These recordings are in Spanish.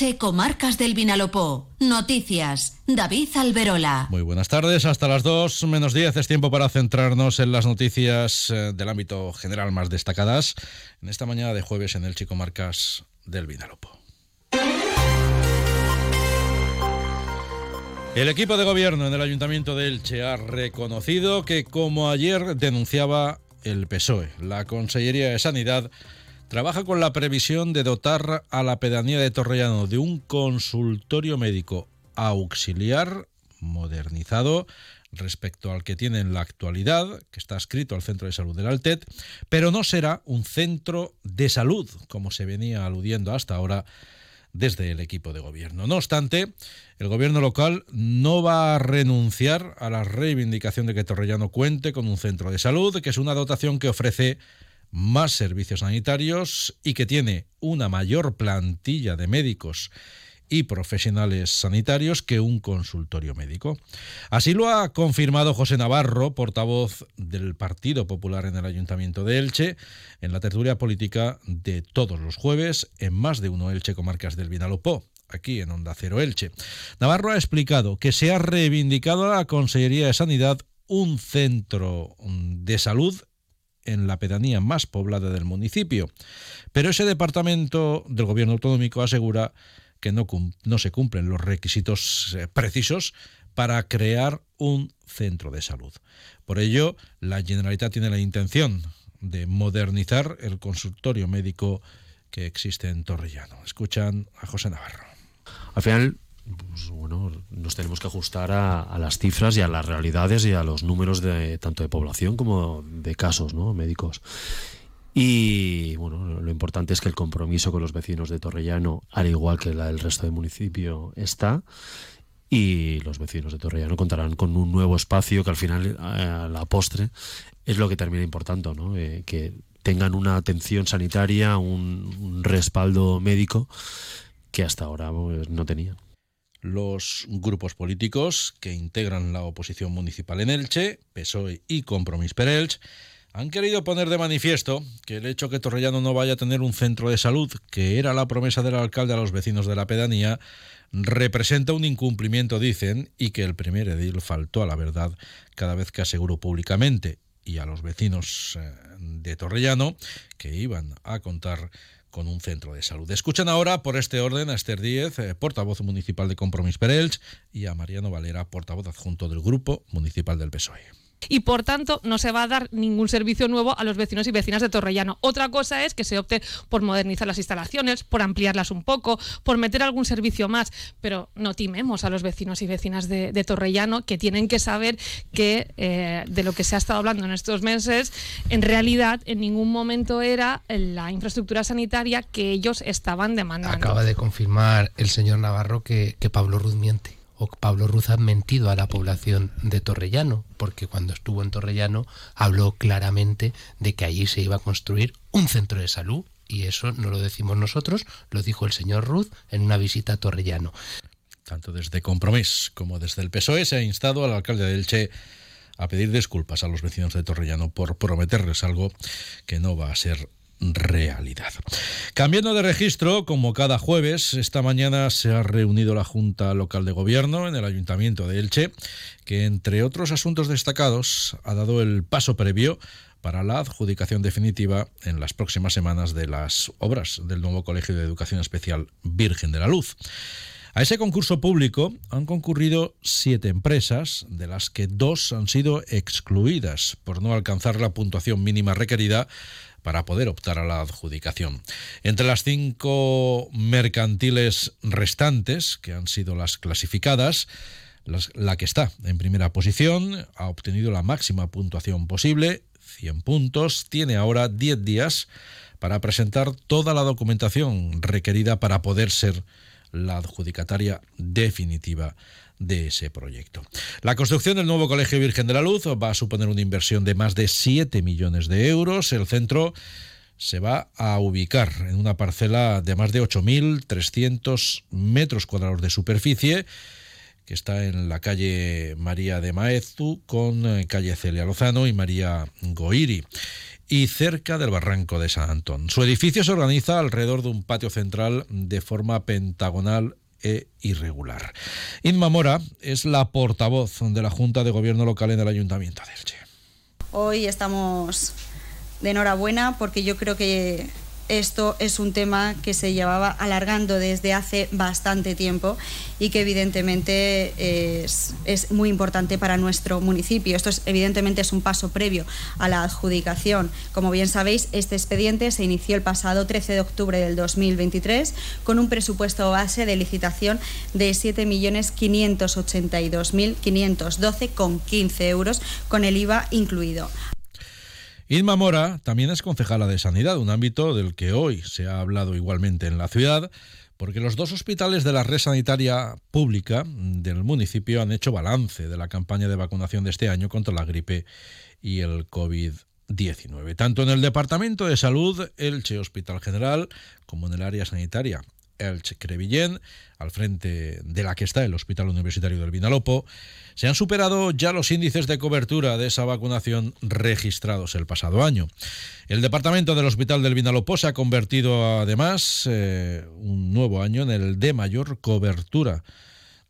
Elche, Comarcas del Vinalopó. Noticias. David Alberola. Muy buenas tardes. Hasta las 2 menos 10 es tiempo para centrarnos en las noticias eh, del ámbito general más destacadas en esta mañana de jueves en Elche, Comarcas del Vinalopó. El equipo de gobierno en el Ayuntamiento de Elche ha reconocido que, como ayer denunciaba el PSOE, la Consellería de Sanidad trabaja con la previsión de dotar a la pedanía de Torrellano de un consultorio médico auxiliar modernizado respecto al que tiene en la actualidad, que está escrito al Centro de Salud del Altet, pero no será un centro de salud, como se venía aludiendo hasta ahora desde el equipo de gobierno. No obstante, el gobierno local no va a renunciar a la reivindicación de que Torrellano cuente con un centro de salud, que es una dotación que ofrece más servicios sanitarios y que tiene una mayor plantilla de médicos y profesionales sanitarios que un consultorio médico. Así lo ha confirmado José Navarro, portavoz del Partido Popular en el Ayuntamiento de Elche, en la tertulia política de todos los jueves en más de uno Elche Comarcas del Vinalopó aquí en Onda Cero Elche. Navarro ha explicado que se ha reivindicado a la Consellería de Sanidad un centro de salud en la pedanía más poblada del municipio. Pero ese departamento del gobierno autonómico asegura que no, se cumplen los requisitos eh, precisos para crear un centro de salud. Por ello, la Generalitat tiene la intención de modernizar el consultorio médico que existe en Torrellano. Escuchan a José Navarro. Al final, nos tenemos que ajustar a, las cifras y a las realidades y a los números de tanto de población como de casos ¿no? médicos. Y bueno, lo importante es que el compromiso con los vecinos de Torrellano, al igual que el resto del municipio, está. Y los vecinos de Torrellano contarán con un nuevo espacio que al final, a la postre, es lo que termina importando, ¿no? Eh, que tengan una atención sanitaria, un, respaldo médico que hasta ahora pues, no tenían. Los grupos políticos que integran la oposición municipal en Elche, PSOE y Compromís per han querido poner de manifiesto que el hecho que Torrellano no vaya a tener un centro de salud, que era la promesa del alcalde a los vecinos de la pedanía, representa un incumplimiento, dicen, y que el primer edil faltó a la verdad cada vez que aseguró públicamente y a los vecinos eh, de Torrellano que iban a contar con un centro de salud. Escuchan ahora por este orden a Esther Díez, eh, portavoz municipal de Compromís Perelch, y a Mariano Valera, portavoz adjunto del Grupo Municipal del PSOE y por tanto no se va a dar ningún servicio nuevo a los vecinos y vecinas de Torrellano. Otra cosa es que se opte por modernizar las instalaciones, por ampliarlas un poco, por meter algún servicio más, pero no timemos a los vecinos y vecinas de, Torrellano que tienen que saber que eh, de lo que se ha estado hablando en estos meses, en realidad en ningún momento era la infraestructura sanitaria que ellos estaban demandando. Acaba de confirmar el señor Navarro que, que Pablo Ruz miente. Pablo Ruz ha mentido a la población de Torrellano, porque cuando estuvo en Torrellano habló claramente de que allí se iba a construir un centro de salud, y eso no lo decimos nosotros, lo dijo el señor Ruz en una visita a Torrellano. Tanto desde Compromís como desde el PSOE se ha instado al alcalde de Elche a pedir disculpas a los vecinos de Torrellano por prometerles algo que no va a ser realidad. Cambiando de registro, como cada jueves, esta mañana se ha reunido la Junta Local de Gobierno en el Ayuntamiento de Elche, que entre otros asuntos destacados ha dado el paso previo para la adjudicación definitiva en las próximas semanas de las obras del nuevo Colegio de Educación Especial Virgen de la Luz. A ese concurso público han concurrido siete empresas, de las que dos han sido excluidas por no alcanzar la puntuación mínima requerida para poder optar a la adjudicación. Entre las cinco mercantiles restantes, que han sido las clasificadas, la que está en primera posición ha obtenido la máxima puntuación posible, 100 puntos, tiene ahora 10 días para presentar toda la documentación requerida para poder ser la adjudicataria definitiva de ese proyecto. La construcción del nuevo Colegio Virgen de la Luz va a suponer una inversión de más de 7 millones de euros. El centro se va a ubicar en una parcela de más de 8.300 metros cuadrados de superficie que está en la calle María de Maezu con eh, calle Celia Lozano y María Goiri y cerca del barranco de San Antón. Su edificio se organiza alrededor de un patio central de forma pentagonal e irregular. Inma Mora es la portavoz de la Junta de Gobierno Local en el Ayuntamiento de Elche. Hoy estamos de enhorabuena porque yo creo que esto es un tema que se llevaba alargando desde hace bastante tiempo y que evidentemente es, muy importante para nuestro municipio. Esto es, evidentemente es un paso previo a la adjudicación. Como bien sabéis, este expediente se inició el pasado 13 de octubre del 2023 con un presupuesto base de licitación de 7.582.512,15 euros con el IVA incluido. Inma Mora también es concejala de Sanidad, un ámbito del que hoy se ha hablado igualmente en la ciudad, porque los dos hospitales de la red sanitaria pública del municipio han hecho balance de la campaña de vacunación de este año contra la gripe y el COVID-19. Tanto en el Departamento de Salud, Elche Hospital General, como en el área sanitaria Elche Crevillén, al frente de la que está el Hospital Universitario del Vinalopó, se han superado ya los índices de cobertura de esa vacunación registrados el pasado año. El departamento del Hospital del Vinalopó se ha convertido además eh, un nuevo año en el de mayor cobertura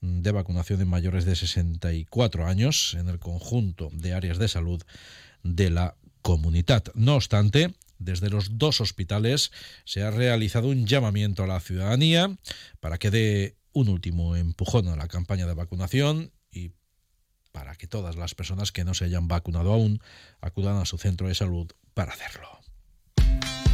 de vacunación en mayores de 64 años en el conjunto de áreas de salud de la comunidad. No obstante, desde los dos hospitales se ha realizado un llamamiento a la ciudadanía para que dé un último empujón a la campaña de vacunación y para que todas las personas que no se hayan vacunado aún acudan a su centro de salud para hacerlo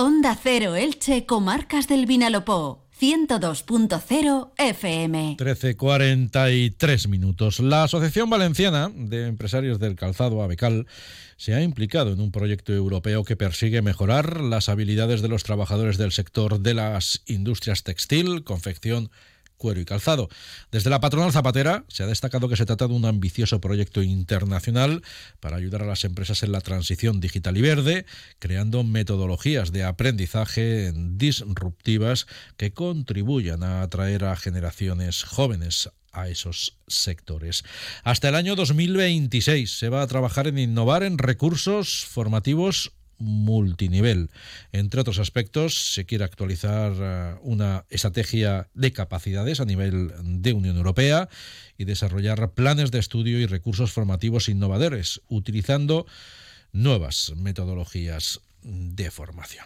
Onda Cero Elche, Comarcas del Vinalopó. 102.0 FM. 13.43 minutos. La Asociación Valenciana de Empresarios del Calzado Abecal se ha implicado en un proyecto europeo que persigue mejorar las habilidades de los trabajadores del sector de las industrias textil, confección cuero y calzado. Desde la patronal zapatera se ha destacado que se trata de un ambicioso proyecto internacional para ayudar a las empresas en la transición digital y verde, creando metodologías de aprendizaje disruptivas que contribuyan a atraer a generaciones jóvenes a esos sectores. Hasta el año 2026 se va a trabajar en innovar en recursos formativos multinivel. Entre otros aspectos, se quiere actualizar eh, una estrategia de capacidades a nivel de Unión Europea y desarrollar planes de estudio y recursos formativos innovadores, utilizando nuevas metodologías de formación.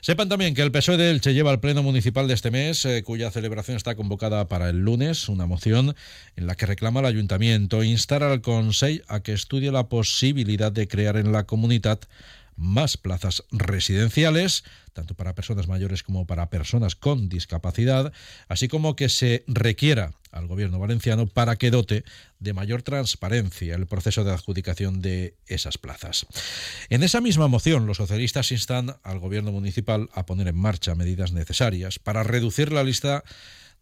Sepan también que el PSOE de Elche lleva al Pleno Municipal de este mes, eh, cuya celebración está convocada para el lunes, una moción en la que reclama al Ayuntamiento instar al Consejo a que estudie la posibilidad de crear en la comunidad más plazas residenciales, tanto para personas mayores como para personas con discapacidad, así como que se requiera al gobierno valenciano para que dote de mayor transparencia el proceso de adjudicación de esas plazas. En esa misma moción, los socialistas instan al gobierno municipal a poner en marcha medidas necesarias para reducir la lista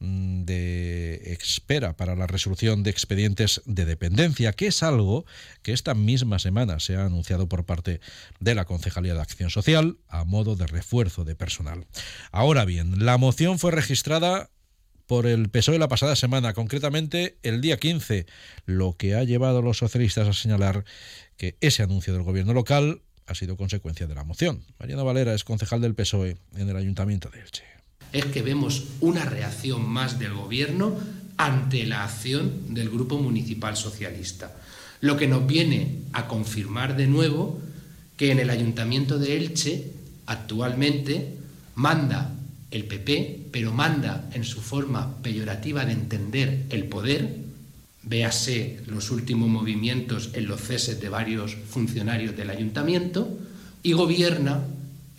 de espera para la resolución de expedientes de dependencia, que es algo que esta misma semana se ha anunciado por parte de la Concejalía de Acción Social a modo de refuerzo de personal. Ahora bien, la moción fue registrada por el PSOE la pasada semana, concretamente el día 15, lo que ha llevado a los socialistas a señalar que ese anuncio del gobierno local ha sido consecuencia de la moción. Mariana Valera es concejal del PSOE en el Ayuntamiento de Elche es que vemos una reacción más del Gobierno ante la acción del Grupo Municipal Socialista, lo que nos viene a confirmar de nuevo que en el Ayuntamiento de Elche actualmente manda el PP, pero manda en su forma peyorativa de entender el poder, véase los últimos movimientos en los ceses de varios funcionarios del ayuntamiento, y gobierna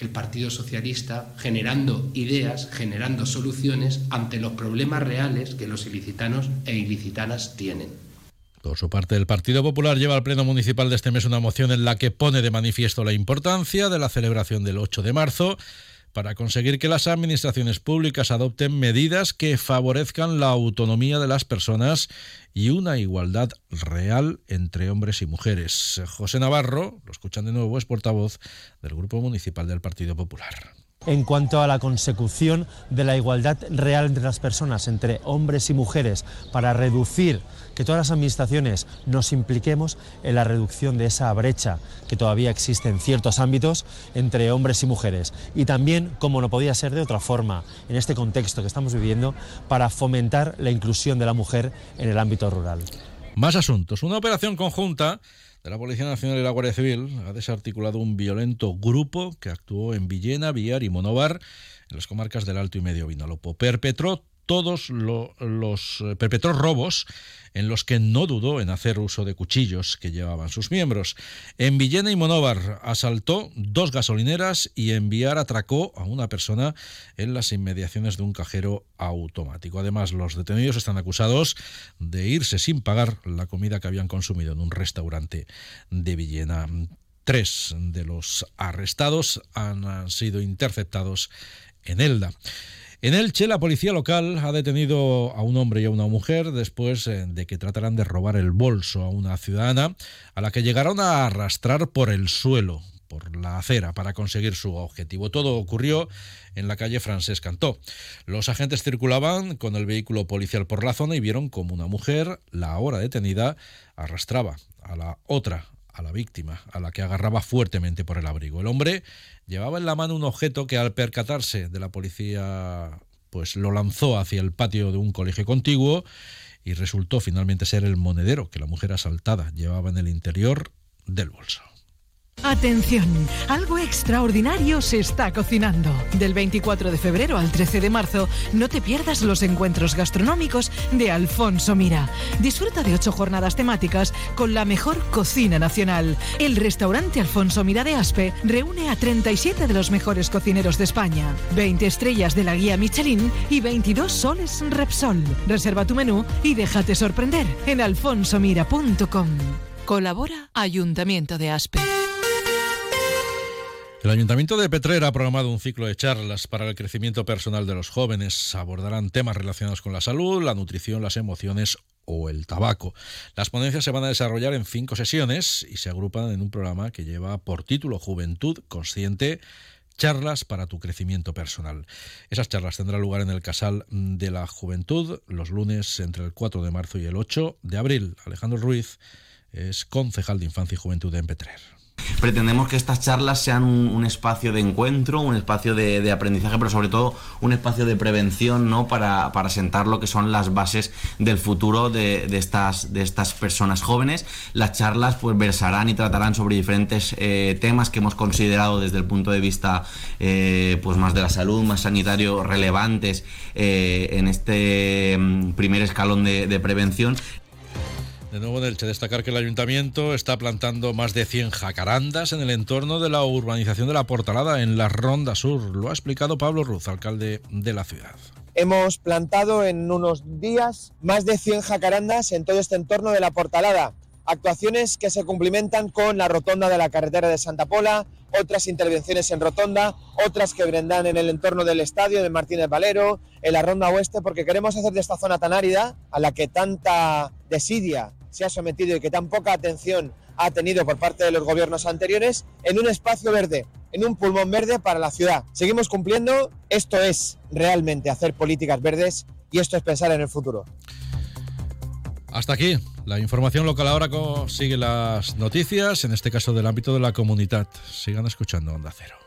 el Partido Socialista generando ideas, generando soluciones ante los problemas reales que los ilicitanos e ilicitanas tienen. Por su parte, el Partido Popular lleva al Pleno Municipal de este mes una moción en la que pone de manifiesto la importancia de la celebración del 8 de marzo para conseguir que las administraciones públicas adopten medidas que favorezcan la autonomía de las personas y una igualdad real entre hombres y mujeres. José Navarro, lo escuchan de nuevo, es portavoz del Grupo Municipal del Partido Popular en cuanto a la consecución de la igualdad real entre las personas, entre hombres y mujeres, para reducir que todas las administraciones nos impliquemos en la reducción de esa brecha que todavía existe en ciertos ámbitos entre hombres y mujeres. Y también, como no podía ser de otra forma, en este contexto que estamos viviendo, para fomentar la inclusión de la mujer en el ámbito rural. Más asuntos. Una operación conjunta de la Policía Nacional y la Guardia Civil ha desarticulado un violento grupo que actuó en Villena, Villar y Monovar, en las comarcas del Alto y Medio Vinalopó. Perpetró todos los eh, perpetró robos en los que no dudó en hacer uso de cuchillos que llevaban sus miembros. En Villena y Monóvar asaltó dos gasolineras y en Villar atracó a una persona en las inmediaciones de un cajero automático. Además, los detenidos están acusados de irse sin pagar la comida que habían consumido en un restaurante de Villena. Tres de los arrestados han sido interceptados en Elda. En Elche, la policía local ha detenido a un hombre y a una mujer después eh, de que trataran de robar el bolso a una ciudadana a la que llegaron a arrastrar por el suelo, por la acera, para conseguir su objetivo. Todo ocurrió en la calle Francés Cantó. Los agentes circulaban con el vehículo policial por la zona y vieron como una mujer, la ahora detenida, arrastraba a la otra a la víctima, a la que agarraba fuertemente por el abrigo. El hombre llevaba en la mano un objeto que al percatarse de la policía pues lo lanzó hacia el patio de un colegio contiguo y resultó finalmente ser el monedero que la mujer asaltada llevaba en el interior del bolso. Atención, algo extraordinario se está cocinando. Del 24 de febrero al 13 de marzo, no te pierdas los encuentros gastronómicos de Alfonso Mira. Disfruta de ocho jornadas temáticas con la mejor cocina nacional. El restaurante Alfonso Mira de Aspe reúne a 37 de los mejores cocineros de España, 20 estrellas de la guía Michelin y 22 soles Repsol. Reserva tu menú y déjate sorprender en alfonsomira.com. Colabora Ayuntamiento de Aspe. El Ayuntamiento de Petrera ha programado un ciclo de charlas para el crecimiento personal de los jóvenes. Abordarán temas relacionados con la salud, la nutrición, las emociones o el tabaco. Las ponencias se van a desarrollar en cinco sesiones y se agrupan en un programa que lleva por título Juventud Consciente. Charlas para tu crecimiento personal. Esas charlas tendrán lugar en el Casal de la Juventud los lunes entre el 4 de marzo y el 8 de abril. Alejandro Ruiz es concejal de Infancia y Juventud en Petrer. Pretendemos que estas charlas sean un, espacio de encuentro, un espacio de, aprendizaje, pero sobre todo un espacio de prevención ¿no? para, sentar lo que son las bases del futuro de, estas, de estas personas jóvenes. Las charlas pues versarán y tratarán sobre diferentes eh, temas que hemos considerado desde el punto de vista eh, pues más de la salud, más sanitario, relevantes eh, en este mm, primer escalón de prevención. De nuevo en Elche, destacar que el ayuntamiento está plantando más de 100 jacarandas en el entorno de la urbanización de la Portalada, en la Ronda Sur. Lo ha explicado Pablo Ruz, alcalde de la ciudad. Hemos plantado en unos días más de 100 jacarandas en todo este entorno de la Portalada. Actuaciones que se cumplimentan con la rotonda de la carretera de Santa Pola, otras intervenciones en rotonda, otras que vendrán en el entorno del estadio de Martínez Valero, en la ronda oeste, porque queremos hacer de esta zona tan árida, a la que tanta desidia se ha sometido y que tan poca atención ha tenido por parte de los gobiernos anteriores en un espacio verde, en un pulmón verde para la ciudad. Seguimos cumpliendo, esto es realmente hacer políticas verdes y esto es pensar en el futuro. Hasta aquí la información local ahora sigue las noticias, en este caso del ámbito de la comunidad. Sigan escuchando Onda Cero.